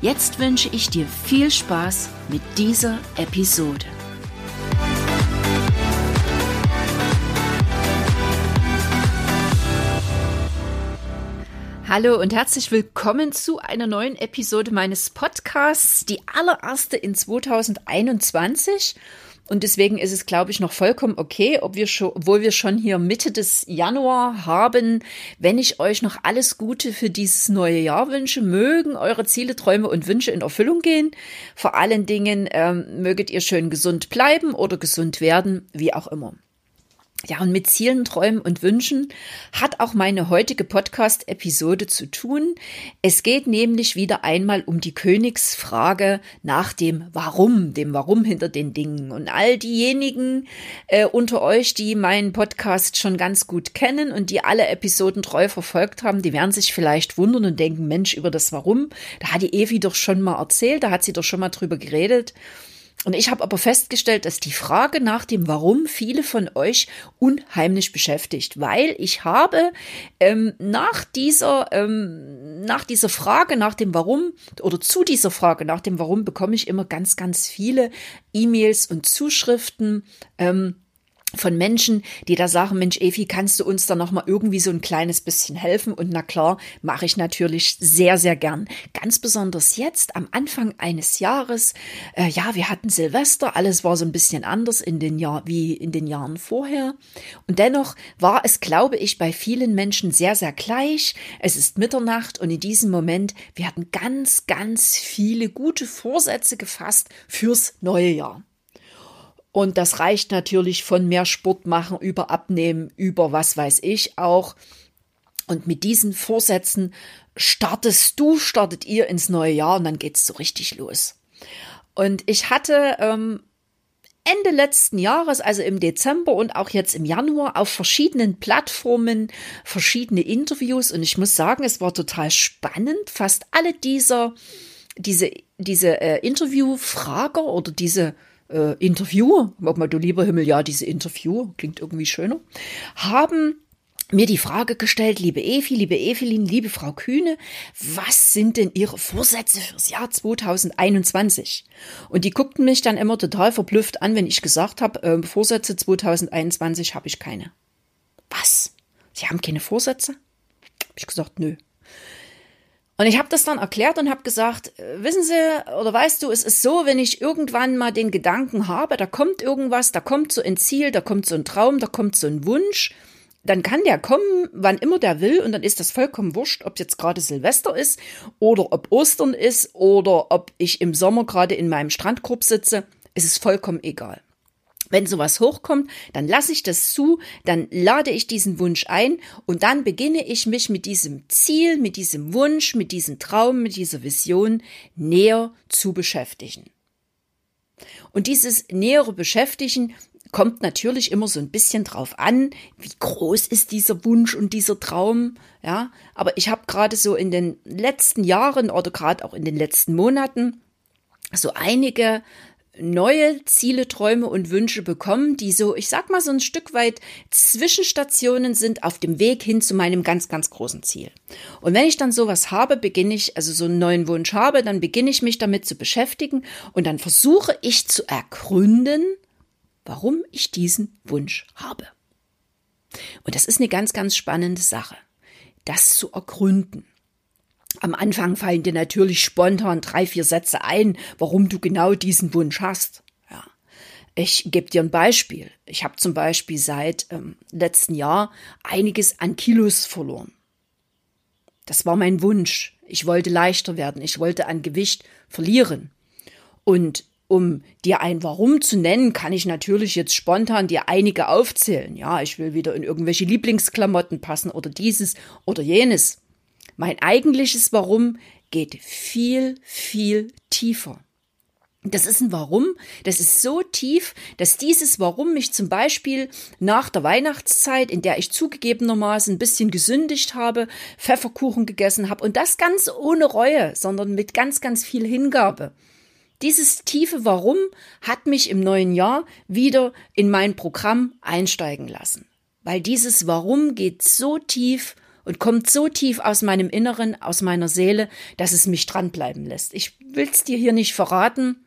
Jetzt wünsche ich dir viel Spaß mit dieser Episode. Hallo und herzlich willkommen zu einer neuen Episode meines Podcasts, die allererste in 2021. Und deswegen ist es, glaube ich, noch vollkommen okay, ob wir schon, obwohl wir schon hier Mitte des Januar haben, wenn ich euch noch alles Gute für dieses neue Jahr wünsche, mögen eure Ziele, Träume und Wünsche in Erfüllung gehen. Vor allen Dingen ähm, möget ihr schön gesund bleiben oder gesund werden, wie auch immer. Ja, und mit Zielen, Träumen und Wünschen hat auch meine heutige Podcast-Episode zu tun. Es geht nämlich wieder einmal um die Königsfrage nach dem Warum, dem Warum hinter den Dingen. Und all diejenigen äh, unter euch, die meinen Podcast schon ganz gut kennen und die alle Episoden treu verfolgt haben, die werden sich vielleicht wundern und denken, Mensch, über das Warum, da hat die Evi doch schon mal erzählt, da hat sie doch schon mal drüber geredet. Und ich habe aber festgestellt, dass die Frage nach dem Warum viele von euch unheimlich beschäftigt, weil ich habe ähm, nach dieser ähm, nach dieser Frage nach dem Warum oder zu dieser Frage nach dem Warum bekomme ich immer ganz ganz viele E-Mails und Zuschriften. Ähm, von Menschen, die da sagen, Mensch, Evi, kannst du uns da noch mal irgendwie so ein kleines bisschen helfen? Und na klar, mache ich natürlich sehr, sehr gern. Ganz besonders jetzt am Anfang eines Jahres. Äh, ja, wir hatten Silvester, alles war so ein bisschen anders in den Jahr wie in den Jahren vorher. Und dennoch war es, glaube ich, bei vielen Menschen sehr, sehr gleich. Es ist Mitternacht und in diesem Moment, wir hatten ganz, ganz viele gute Vorsätze gefasst fürs neue Jahr. Und das reicht natürlich von mehr Sport machen, über Abnehmen, über was weiß ich auch. Und mit diesen Vorsätzen startest du, startet ihr ins neue Jahr und dann geht's so richtig los. Und ich hatte ähm, Ende letzten Jahres, also im Dezember und auch jetzt im Januar, auf verschiedenen Plattformen verschiedene Interviews. Und ich muss sagen, es war total spannend. Fast alle dieser, diese, diese äh, Interviewfrager oder diese äh, Interviewer, ob mal du lieber Himmel, ja, diese Interviewer, klingt irgendwie schöner, haben mir die Frage gestellt, liebe Evi, liebe Evelyn, liebe Frau Kühne, was sind denn Ihre Vorsätze fürs Jahr 2021? Und die guckten mich dann immer total verblüfft an, wenn ich gesagt habe, äh, Vorsätze 2021 habe ich keine. Was? Sie haben keine Vorsätze? Hab ich gesagt, nö. Und ich habe das dann erklärt und habe gesagt, äh, wissen Sie oder weißt du, es ist so, wenn ich irgendwann mal den Gedanken habe, da kommt irgendwas, da kommt so ein Ziel, da kommt so ein Traum, da kommt so ein Wunsch, dann kann der kommen, wann immer der will und dann ist das vollkommen wurscht, ob jetzt gerade Silvester ist oder ob Ostern ist oder ob ich im Sommer gerade in meinem Strandkorb sitze. Es ist vollkommen egal. Wenn sowas hochkommt, dann lasse ich das zu, dann lade ich diesen Wunsch ein und dann beginne ich mich mit diesem Ziel, mit diesem Wunsch, mit diesem Traum, mit dieser Vision näher zu beschäftigen. Und dieses nähere Beschäftigen kommt natürlich immer so ein bisschen drauf an, wie groß ist dieser Wunsch und dieser Traum, ja. Aber ich habe gerade so in den letzten Jahren oder gerade auch in den letzten Monaten so einige neue Ziele, Träume und Wünsche bekommen, die so, ich sag mal, so ein Stück weit Zwischenstationen sind auf dem Weg hin zu meinem ganz, ganz großen Ziel. Und wenn ich dann sowas habe, beginne ich, also so einen neuen Wunsch habe, dann beginne ich mich damit zu beschäftigen und dann versuche ich zu ergründen, warum ich diesen Wunsch habe. Und das ist eine ganz, ganz spannende Sache, das zu ergründen. Am Anfang fallen dir natürlich spontan drei, vier Sätze ein, warum du genau diesen Wunsch hast. Ja. Ich gebe dir ein Beispiel. Ich habe zum Beispiel seit ähm, letzten Jahr einiges an Kilos verloren. Das war mein Wunsch. Ich wollte leichter werden. Ich wollte an Gewicht verlieren. Und um dir ein Warum zu nennen, kann ich natürlich jetzt spontan dir einige aufzählen. Ja, ich will wieder in irgendwelche Lieblingsklamotten passen oder dieses oder jenes. Mein eigentliches Warum geht viel, viel tiefer. Das ist ein Warum. Das ist so tief, dass dieses Warum mich zum Beispiel nach der Weihnachtszeit, in der ich zugegebenermaßen ein bisschen gesündigt habe, Pfefferkuchen gegessen habe und das ganz ohne Reue, sondern mit ganz, ganz viel Hingabe. Dieses tiefe Warum hat mich im neuen Jahr wieder in mein Programm einsteigen lassen. Weil dieses Warum geht so tief und kommt so tief aus meinem Inneren, aus meiner Seele, dass es mich dranbleiben lässt. Ich will es dir hier nicht verraten,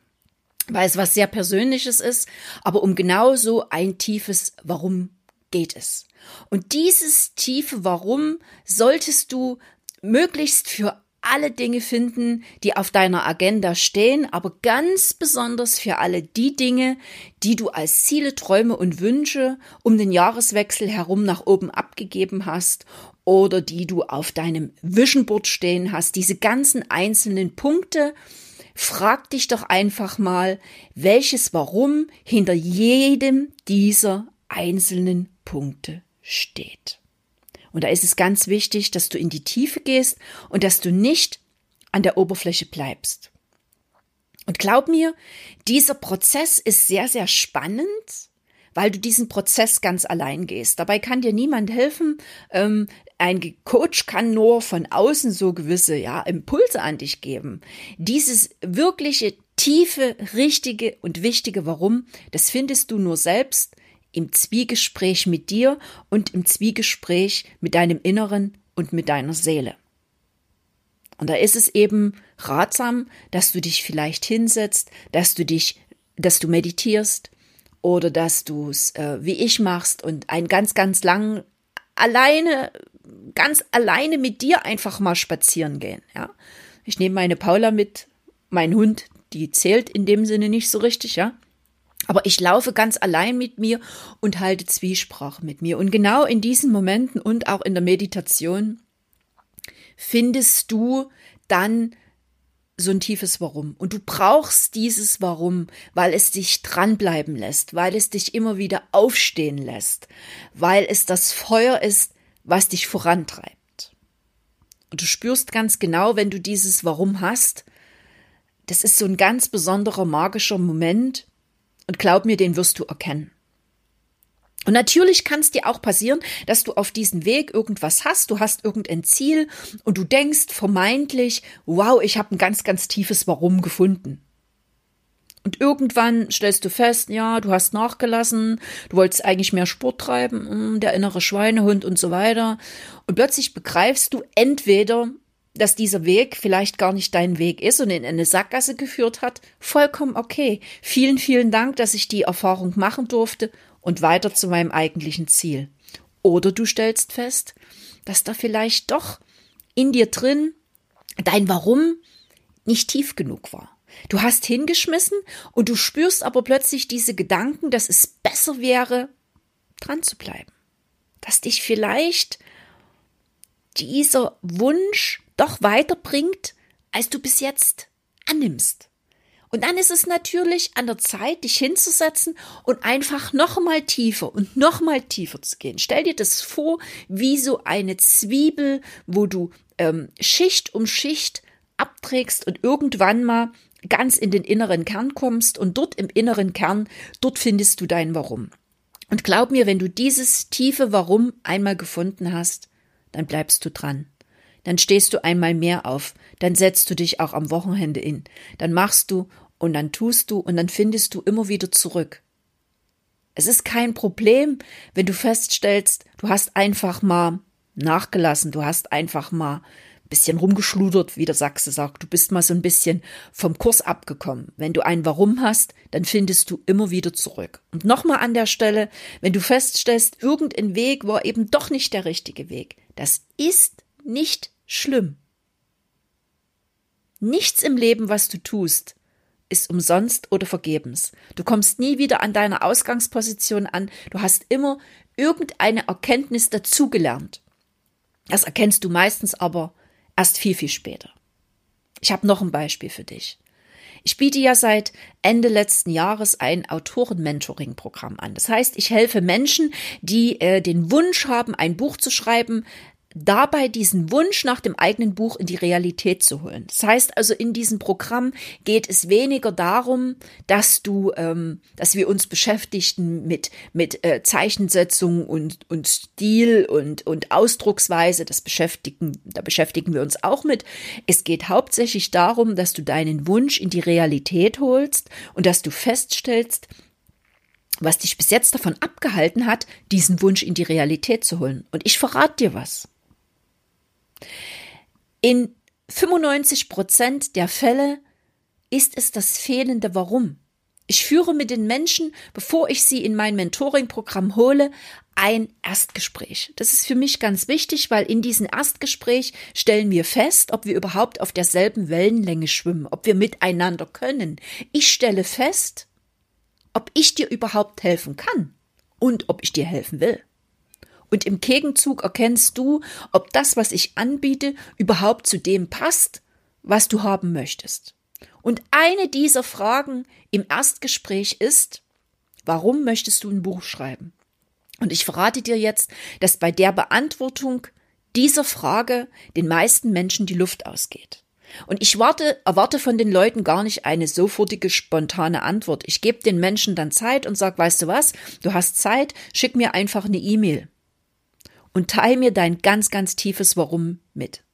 weil es was sehr Persönliches ist, aber um genau so ein tiefes Warum geht es. Und dieses tiefe Warum solltest du möglichst für alle Dinge finden, die auf deiner Agenda stehen, aber ganz besonders für alle die Dinge, die du als Ziele, Träume und Wünsche um den Jahreswechsel herum nach oben abgegeben hast oder die du auf deinem Vision Board stehen hast. Diese ganzen einzelnen Punkte, Frag dich doch einfach mal, welches Warum hinter jedem dieser einzelnen Punkte steht. Und da ist es ganz wichtig, dass du in die Tiefe gehst und dass du nicht an der Oberfläche bleibst. Und glaub mir, dieser Prozess ist sehr, sehr spannend, weil du diesen Prozess ganz allein gehst. Dabei kann dir niemand helfen. Ähm, ein Coach kann nur von außen so gewisse ja, Impulse an dich geben. Dieses wirkliche, tiefe, richtige und wichtige Warum, das findest du nur selbst im Zwiegespräch mit dir und im Zwiegespräch mit deinem Inneren und mit deiner Seele. Und da ist es eben ratsam, dass du dich vielleicht hinsetzt, dass du dich, dass du meditierst oder dass du es äh, wie ich machst und einen ganz, ganz lang alleine, ganz alleine mit dir einfach mal spazieren gehen. Ja, ich nehme meine Paula mit, mein Hund, die zählt in dem Sinne nicht so richtig, ja. Aber ich laufe ganz allein mit mir und halte Zwiesprache mit mir. Und genau in diesen Momenten und auch in der Meditation findest du dann so ein tiefes Warum. Und du brauchst dieses Warum, weil es dich dranbleiben lässt, weil es dich immer wieder aufstehen lässt, weil es das Feuer ist, was dich vorantreibt. Und du spürst ganz genau, wenn du dieses Warum hast, das ist so ein ganz besonderer magischer Moment, und glaub mir, den wirst du erkennen. Und natürlich kann es dir auch passieren, dass du auf diesem Weg irgendwas hast, du hast irgendein Ziel und du denkst vermeintlich, wow, ich habe ein ganz, ganz tiefes Warum gefunden. Und irgendwann stellst du fest, ja, du hast nachgelassen, du wolltest eigentlich mehr Sport treiben, hm, der innere Schweinehund und so weiter. Und plötzlich begreifst du entweder, dass dieser Weg vielleicht gar nicht dein Weg ist und in eine Sackgasse geführt hat, vollkommen okay. Vielen, vielen Dank, dass ich die Erfahrung machen durfte und weiter zu meinem eigentlichen Ziel. Oder du stellst fest, dass da vielleicht doch in dir drin dein Warum nicht tief genug war. Du hast hingeschmissen und du spürst aber plötzlich diese Gedanken, dass es besser wäre, dran zu bleiben. Dass dich vielleicht dieser Wunsch doch weiterbringt, als du bis jetzt annimmst. Und dann ist es natürlich an der Zeit, dich hinzusetzen und einfach noch mal tiefer und noch mal tiefer zu gehen. Stell dir das vor, wie so eine Zwiebel, wo du ähm, Schicht um Schicht abträgst und irgendwann mal ganz in den inneren Kern kommst und dort im inneren Kern, dort findest du dein Warum. Und glaub mir, wenn du dieses tiefe Warum einmal gefunden hast, dann bleibst du dran dann stehst du einmal mehr auf, dann setzt du dich auch am Wochenende in, dann machst du und dann tust du und dann findest du immer wieder zurück. Es ist kein Problem, wenn du feststellst, du hast einfach mal nachgelassen, du hast einfach mal ein bisschen rumgeschludert, wie der Sachse sagt, du bist mal so ein bisschen vom Kurs abgekommen. Wenn du ein Warum hast, dann findest du immer wieder zurück. Und nochmal an der Stelle, wenn du feststellst, irgendein Weg war eben doch nicht der richtige Weg, das ist nicht schlimm. Nichts im Leben, was du tust, ist umsonst oder vergebens. Du kommst nie wieder an deiner Ausgangsposition an. Du hast immer irgendeine Erkenntnis dazugelernt. Das erkennst du meistens aber erst viel, viel später. Ich habe noch ein Beispiel für dich. Ich biete ja seit Ende letzten Jahres ein Autoren-Mentoring-Programm an. Das heißt, ich helfe Menschen, die äh, den Wunsch haben, ein Buch zu schreiben, dabei diesen Wunsch nach dem eigenen Buch in die Realität zu holen. Das heißt also, in diesem Programm geht es weniger darum, dass du, ähm, dass wir uns beschäftigen mit mit äh, Zeichensetzung und und Stil und und Ausdrucksweise. Das beschäftigen, da beschäftigen wir uns auch mit. Es geht hauptsächlich darum, dass du deinen Wunsch in die Realität holst und dass du feststellst, was dich bis jetzt davon abgehalten hat, diesen Wunsch in die Realität zu holen. Und ich verrate dir was. In 95 Prozent der Fälle ist es das fehlende Warum. Ich führe mit den Menschen, bevor ich sie in mein Mentoring-Programm hole, ein Erstgespräch. Das ist für mich ganz wichtig, weil in diesem Erstgespräch stellen wir fest, ob wir überhaupt auf derselben Wellenlänge schwimmen, ob wir miteinander können. Ich stelle fest, ob ich dir überhaupt helfen kann und ob ich dir helfen will. Und im Gegenzug erkennst du, ob das, was ich anbiete, überhaupt zu dem passt, was du haben möchtest. Und eine dieser Fragen im Erstgespräch ist, warum möchtest du ein Buch schreiben? Und ich verrate dir jetzt, dass bei der Beantwortung dieser Frage den meisten Menschen die Luft ausgeht. Und ich warte, erwarte von den Leuten gar nicht eine sofortige, spontane Antwort. Ich gebe den Menschen dann Zeit und sage, weißt du was, du hast Zeit, schick mir einfach eine E-Mail und teile mir dein ganz, ganz tiefes Warum mit.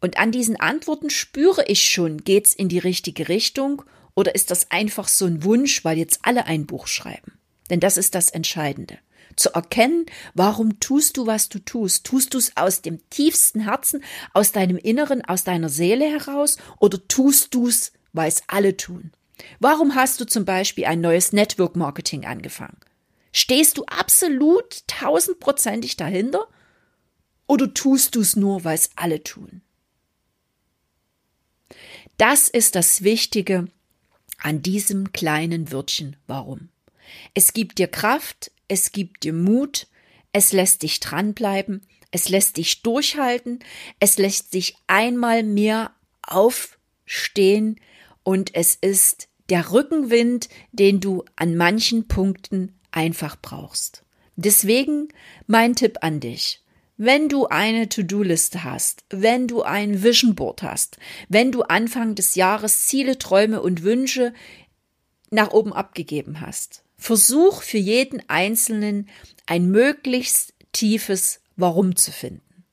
Und an diesen Antworten spüre ich schon, geht's in die richtige Richtung oder ist das einfach so ein Wunsch, weil jetzt alle ein Buch schreiben? Denn das ist das Entscheidende. Zu erkennen, warum tust du, was du tust? Tust du es aus dem tiefsten Herzen, aus deinem Inneren, aus deiner Seele heraus oder tust du es, weil es alle tun? Warum hast du zum Beispiel ein neues Network Marketing angefangen? Stehst du absolut tausendprozentig dahinter oder tust du es nur, weil es alle tun? Das ist das Wichtige an diesem kleinen Wörtchen Warum. Es gibt dir Kraft, es gibt dir Mut, es lässt dich dranbleiben, es lässt dich durchhalten, es lässt dich einmal mehr aufstehen und es ist der Rückenwind, den du an manchen Punkten einfach brauchst. Deswegen mein Tipp an dich. Wenn du eine To-Do-Liste hast, wenn du ein Vision Board hast, wenn du Anfang des Jahres Ziele, Träume und Wünsche nach oben abgegeben hast, versuch für jeden Einzelnen ein möglichst tiefes Warum zu finden.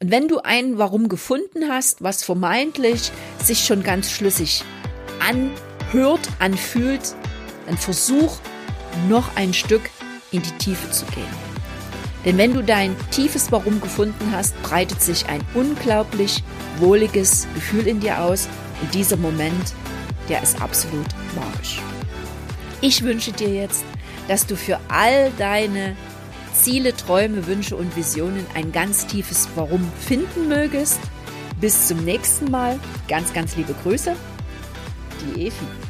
Und wenn du ein Warum gefunden hast, was vermeintlich sich schon ganz schlüssig anhört, anfühlt, dann versuch noch ein Stück in die Tiefe zu gehen. Denn wenn du dein tiefes Warum gefunden hast, breitet sich ein unglaublich wohliges Gefühl in dir aus und dieser Moment, der ist absolut magisch. Ich wünsche dir jetzt, dass du für all deine Ziele, Träume, Wünsche und Visionen ein ganz tiefes Warum finden mögest. Bis zum nächsten Mal. Ganz, ganz liebe Grüße. Die Efi.